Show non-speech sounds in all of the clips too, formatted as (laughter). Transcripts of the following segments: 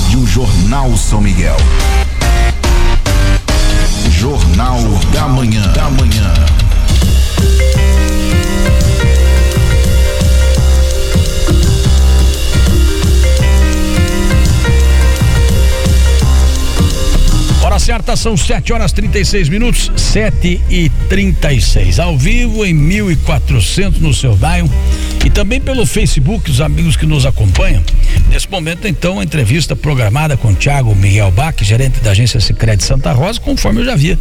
Rádio Jornal São Miguel. Jornal da Manhã. Da Manhã. Certa são 7 horas 36 minutos, 7 e 36 Ao vivo em 1400 no seu Dion e também pelo Facebook, os amigos que nos acompanham. Nesse momento, então, a entrevista programada com Tiago Miguel Bach, gerente da agência Secret Santa Rosa, conforme eu já havia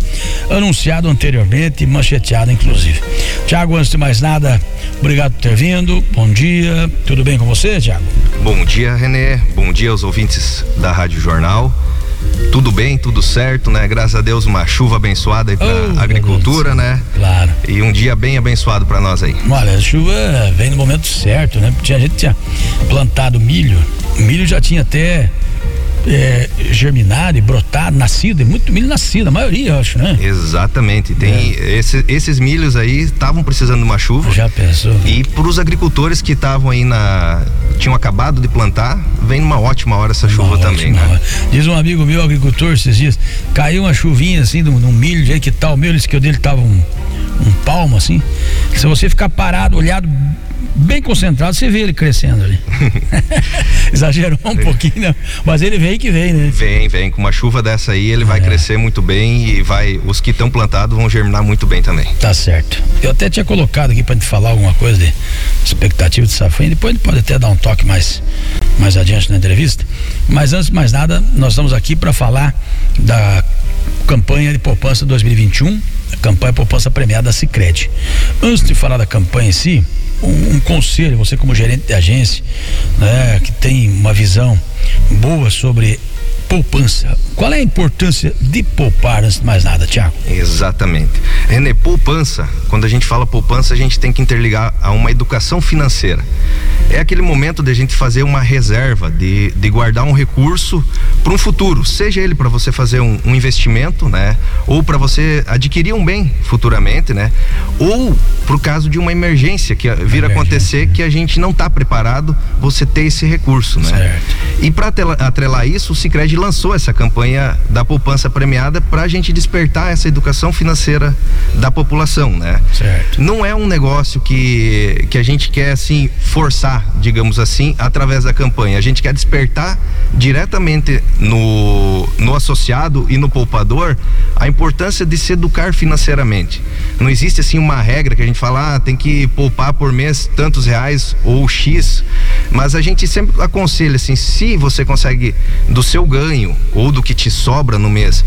anunciado anteriormente mancheteado, inclusive. Tiago, antes de mais nada, obrigado por ter vindo. Bom dia. Tudo bem com você, Tiago? Bom dia, Renê. Bom dia aos ouvintes da Rádio Jornal tudo bem, tudo certo, né? Graças a Deus, uma chuva abençoada aí pra oh, agricultura, né? Claro. E um dia bem abençoado para nós aí. Olha, a chuva vem no momento certo, né? Tinha, a gente tinha plantado milho, o milho já tinha até é, germinado e brotado, nascido, é muito milho nascido, a maioria, eu acho, né? Exatamente. Tem é. esse, esses milhos aí estavam precisando de uma chuva. Já pensou? E para os agricultores que estavam aí na tinham acabado de plantar, vem numa ótima hora essa uma chuva também, né? Diz um amigo meu, agricultor, esses dias, caiu uma chuvinha assim num, num milho, aí que tal, o meu, disse que o dele tava um, um palmo assim. Se você ficar parado, olhado bem concentrado, você vê ele crescendo ali. (laughs) Exagerou um pouquinho, né? Mas ele vem que vem, né? Vem, vem. Com uma chuva dessa aí, ele vai é. crescer muito bem e vai. Os que estão plantados vão germinar muito bem também. Tá certo. Eu até tinha colocado aqui para te falar alguma coisa de expectativa de safrinha. Depois ele pode até dar um toque mais, mais adiante na entrevista. Mas antes de mais nada, nós estamos aqui para falar da campanha de poupança 2021, a campanha poupança premiada da Sicredi. Antes de falar da campanha em si, um, um, conselho, você como gerente de agência, né, que tem uma visão boa sobre poupança. Qual é a importância de poupar antes de mais nada, Tiago? Exatamente. René, poupança, quando a gente fala poupança, a gente tem que interligar a uma educação financeira. É aquele momento de a gente fazer uma reserva, de, de guardar um recurso para um futuro, seja ele para você fazer um, um, investimento, né? Ou para você adquirir um bem futuramente, né? Ou para o caso de uma emergência que vir a acontecer que a gente não está preparado, você ter esse recurso, né? Certo. E para atrelar isso, o Sicredi lançou essa campanha da poupança premiada para a gente despertar essa educação financeira da população, né? Certo. Não é um negócio que, que a gente quer assim forçar, digamos assim, através da campanha. A gente quer despertar diretamente no, no associado e no poupador a importância de se educar financeiramente. Não existe assim uma regra que a gente fala, ah, tem que poupar por mês tantos reais ou X, mas a gente sempre aconselha assim, se você consegue do seu ganho ou do que te sobra no mês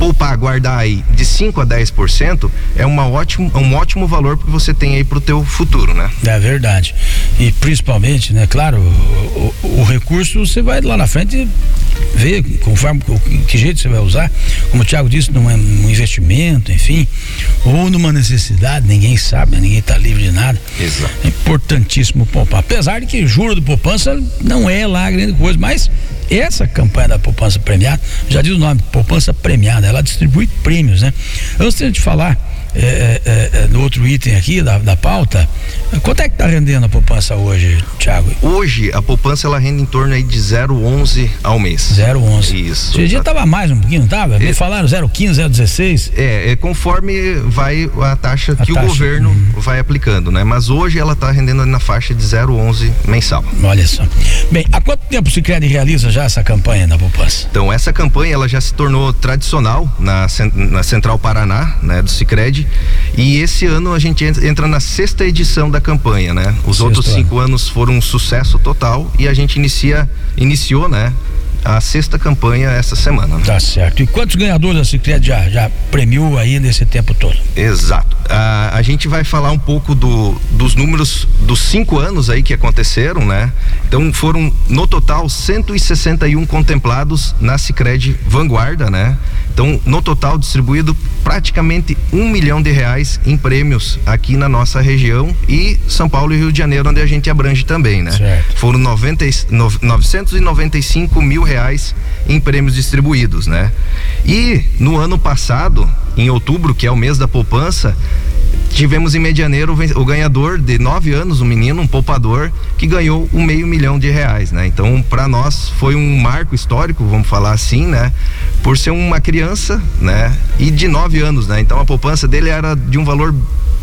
poupar, guardar aí de 5 a 10% é uma ótimo, um ótimo valor que você tem aí para o teu futuro, né? É verdade. E principalmente, né, claro, o, o, o recurso você vai lá na frente ver conforme que jeito você vai usar, como o Thiago disse, num, num investimento, enfim, ou numa necessidade, ninguém sabe, né, ninguém está livre de nada. Exato. É importantíssimo poupar. Apesar de que juro de poupança não é lá grande coisa, mas essa campanha da poupança premiada, já diz o nome, poupança premiada, ela distribui prêmios, né? Antes de falar é, é, é, no outro item aqui da, da pauta, quanto é que está rendendo a poupança hoje, Thiago? Hoje a poupança ela rende em torno aí de 0,11 ao mês. 0,11. Isso. Esse dia estava mais um pouquinho, não estava? Me é, falaram 0,15, 0,16. É, é conforme vai a taxa a que taxa, o governo hum. vai aplicando, né? Mas hoje ela está rendendo na faixa de 0,11 mensal. Olha só. Bem, há quanto tempo o Sicredi realiza já essa campanha da poupança? Então essa campanha ela já se tornou tradicional na, na Central Paraná, né, do Sicredi e esse ano a gente entra na sexta edição da campanha, né? Os Sexto outros cinco ano. anos foram um sucesso total e a gente inicia, iniciou, né? a sexta campanha essa semana. Né? Tá certo. E quantos ganhadores a Cicred já, já premiou aí nesse tempo todo? Exato. A, a gente vai falar um pouco do, dos números dos cinco anos aí que aconteceram, né? Então foram no total 161 contemplados na Cicred Vanguarda, né? Então, no total, distribuído praticamente um milhão de reais em prêmios aqui na nossa região e São Paulo e Rio de Janeiro, onde a gente abrange também, né? Certo. Foram 90, 995 mil reais em prêmios distribuídos, né? E no ano passado, em outubro, que é o mês da poupança, tivemos em Medianeiro o ganhador de nove anos, um menino, um poupador, que ganhou um meio milhão de reais, né? Então, para nós foi um marco histórico, vamos falar assim, né? Por ser uma criança, né? E de nove anos, né? Então a poupança dele era de um valor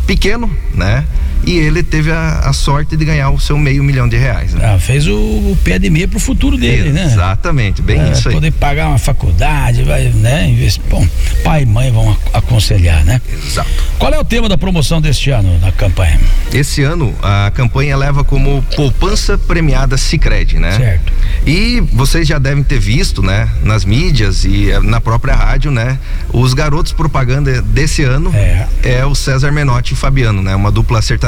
pequeno, né? E ele teve a, a, sorte de ganhar o seu meio milhão de reais. Né? Ah, fez o, o, pé de meia pro futuro dele, Exatamente, né? Exatamente, bem é, isso aí. Poder pagar uma faculdade, vai, né? Bom, pai e mãe vão aconselhar, né? Exato. Qual é o tema da promoção deste ano na campanha? Esse ano a campanha leva como poupança premiada Sicredi, né? Certo. E vocês já devem ter visto, né, nas mídias e eh, na própria rádio, né, os garotos propaganda desse ano é, é o César Menotti e Fabiano, né, uma dupla sertaneja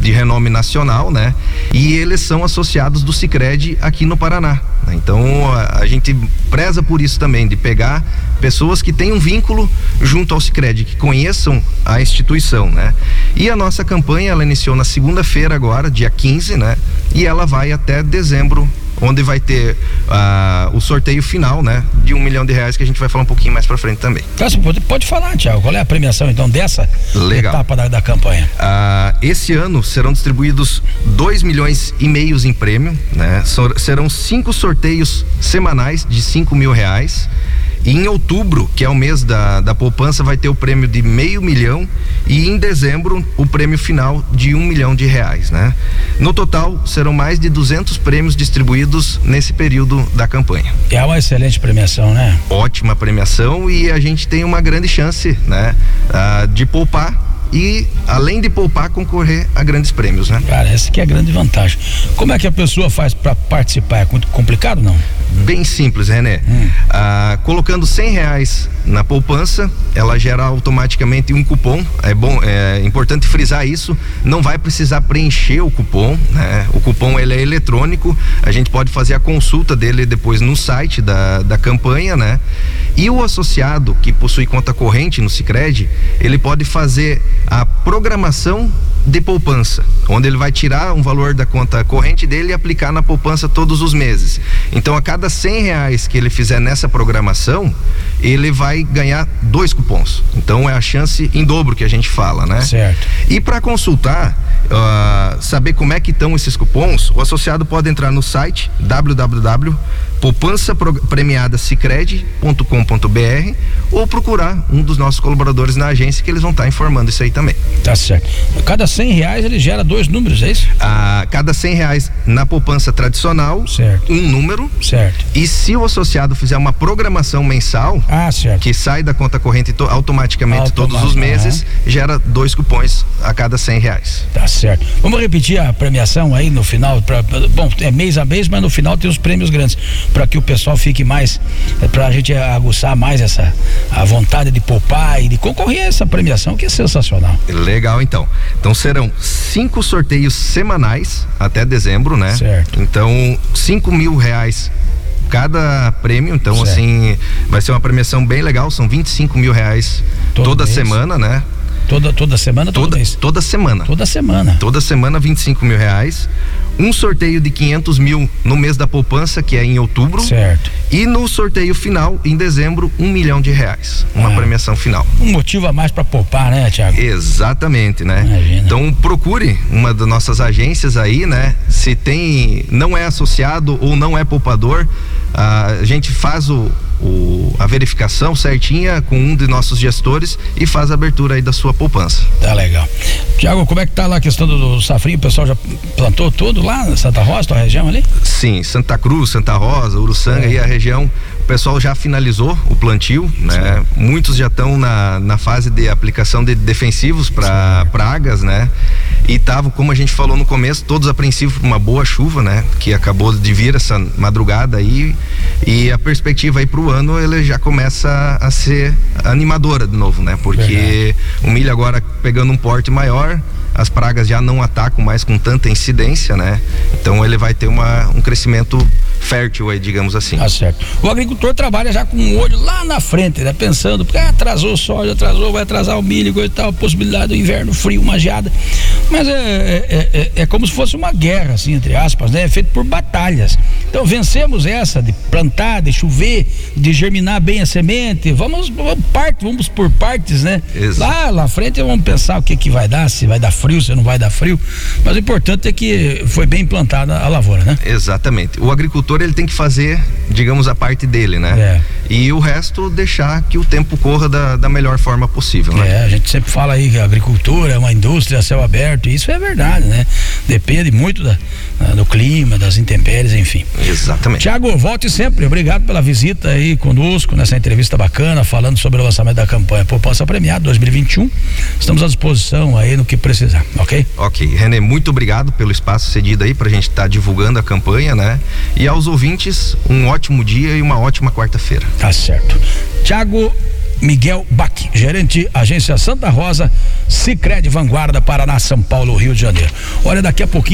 de renome nacional, né, e eles são associados do Sicredi aqui no Paraná. Né? Então a, a, gente preza por isso também de pegar pessoas que têm um vínculo junto ao Sicredi, que conheçam a instituição, né? E a nossa campanha ela iniciou na segunda-feira agora, dia 15, né? E ela vai até dezembro onde vai ter uh, o sorteio final, né? De um milhão de reais que a gente vai falar um pouquinho mais para frente também. Pode, pode falar, Tiago, qual é a premiação então dessa Legal. etapa da, da campanha? Uh, esse ano serão distribuídos 2 milhões e meios em prêmio, né? serão cinco sorteios semanais de 5 mil reais. E em outubro, que é o mês da, da poupança, vai ter o prêmio de meio milhão e em dezembro o prêmio final de um milhão de reais, né? No total, serão mais de 200 prêmios distribuídos nesse período da campanha. É uma excelente premiação, né? Ótima premiação e a gente tem uma grande chance, né? Uh, de poupar e, além de poupar, concorrer a grandes prêmios, né? Cara, essa que é a grande vantagem. Como é que a pessoa faz para participar? É muito complicado, não? Bem simples, René. Hum. Ah, colocando cem reais na poupança, ela gera automaticamente um cupom. É bom, é importante frisar isso. Não vai precisar preencher o cupom, né? O cupom ele é eletrônico. A gente pode fazer a consulta dele depois no site da, da campanha, né? E o associado que possui conta corrente no Sicredi, ele pode fazer a programação de poupança, onde ele vai tirar um valor da conta corrente dele e aplicar na poupança todos os meses. Então, a cada cem reais que ele fizer nessa programação, ele vai ganhar dois cupons. Então, é a chance em dobro que a gente fala, né? Certo. E para consultar, uh, saber como é que estão esses cupons, o associado pode entrar no site www poupança premiada cicred.com.br ou procurar um dos nossos colaboradores na agência que eles vão estar informando isso aí também. Tá certo. Cada cem reais ele gera dois números, é isso? A cada cem reais na poupança tradicional, certo. um número. Certo. E se o associado fizer uma programação mensal, ah, certo. que sai da conta corrente to automaticamente todos os meses, gera dois cupons a cada cem reais. Tá certo. Vamos repetir a premiação aí no final, pra, bom, é mês a mês, mas no final tem os prêmios grandes para que o pessoal fique mais, é, para a gente aguçar mais essa a vontade de poupar e de concorrer a essa premiação que é sensacional. Legal, então. Então serão cinco sorteios semanais até dezembro, né? Certo. Então cinco mil reais cada prêmio, então certo. assim vai ser uma premiação bem legal, são 25 mil reais Todo toda mês. semana, né? Toda, toda semana, toda, mês? Toda semana. Toda semana. Toda semana, 25 mil reais. Um sorteio de 500 mil no mês da poupança, que é em outubro. Certo. E no sorteio final, em dezembro, um milhão de reais. Uma ah, premiação final. Um motivo a mais para poupar, né, Tiago? Exatamente, né? Imagina. Então procure uma das nossas agências aí, né? Se tem, não é associado ou não é poupador, a gente faz o, o, a verificação certinha com um de nossos gestores e faz a abertura aí da sua poupança. Tá legal. Tiago, como é que tá lá a questão do, do safrinho? O pessoal já plantou tudo lá na Santa Rosa, tua região ali? Sim, Santa Cruz, Santa Rosa, Uruçanga é. e a região o pessoal já finalizou o plantio, né? Muitos já estão na, na fase de aplicação de defensivos para pragas, né? E estavam, como a gente falou no começo, todos apreensivos por uma boa chuva, né? Que acabou de vir essa madrugada aí. E a perspectiva aí para o ano ele já começa a ser animadora de novo, né? Porque Verdade. o milho agora pegando um porte maior, as pragas já não atacam mais com tanta incidência, né? Então ele vai ter uma, um crescimento fértil aí, digamos assim. Tá certo. O agricultor trabalha já com o olho lá na frente, né? Pensando, porque ah, atrasou o soja, atrasou, vai atrasar o milho e tal, possibilidade do inverno frio, uma geada. Mas é, é, é, é, como se fosse uma guerra, assim, entre aspas, né? É feito por batalhas. Então vencemos essa de plantar, de chover, de germinar bem a semente. Vamos, vamos parte, vamos por partes, né? Exato. Lá, lá frente vamos pensar o que que vai dar, se vai dar frio, se não vai dar frio. Mas o importante é que foi bem implantada a lavoura, né? Exatamente. O agricultor ele tem que fazer, digamos, a parte dele, né? É. E o resto deixar que o tempo corra da, da melhor forma possível, né? É, a gente sempre fala aí que a agricultura é uma indústria a céu aberto, e isso é verdade, né? Depende muito da, do clima, das intempéries, enfim. Exatamente. Tiago, volte sempre. Obrigado pela visita aí conosco nessa entrevista bacana, falando sobre o lançamento da campanha Poupança Premiada 2021. Estamos à disposição aí no que precisar, ok? Ok. René, muito obrigado pelo espaço cedido aí pra gente estar tá divulgando a campanha, né? E aos ouvintes, um ótimo dia e uma ótima quarta-feira. Tá certo. Tiago Miguel Bach, gerente agência Santa Rosa, Sicredi Vanguarda, Paraná, São Paulo, Rio de Janeiro. Olha, daqui a pouquinho